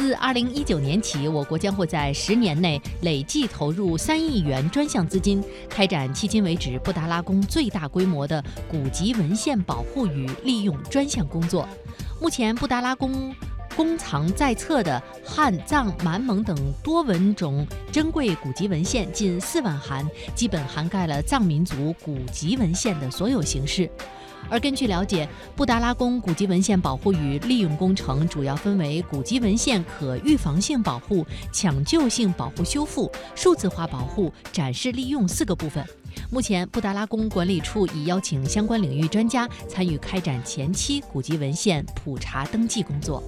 自二零一九年起，我国将会在十年内累计投入三亿元专项资金，开展迄今为止布达拉宫最大规模的古籍文献保护与利用专项工作。目前，布达拉宫公藏在册的汉、藏、满蒙等多文种珍贵古籍文献近四万函，基本涵盖了藏民族古籍文献的所有形式。而根据了解，布达拉宫古籍文献保护与利用工程主要分为古籍文献可预防性保护、抢救性保护修复、数字化保护、展示利用四个部分。目前，布达拉宫管理处已邀请相关领域专家参与开展前期古籍文献普查登记工作。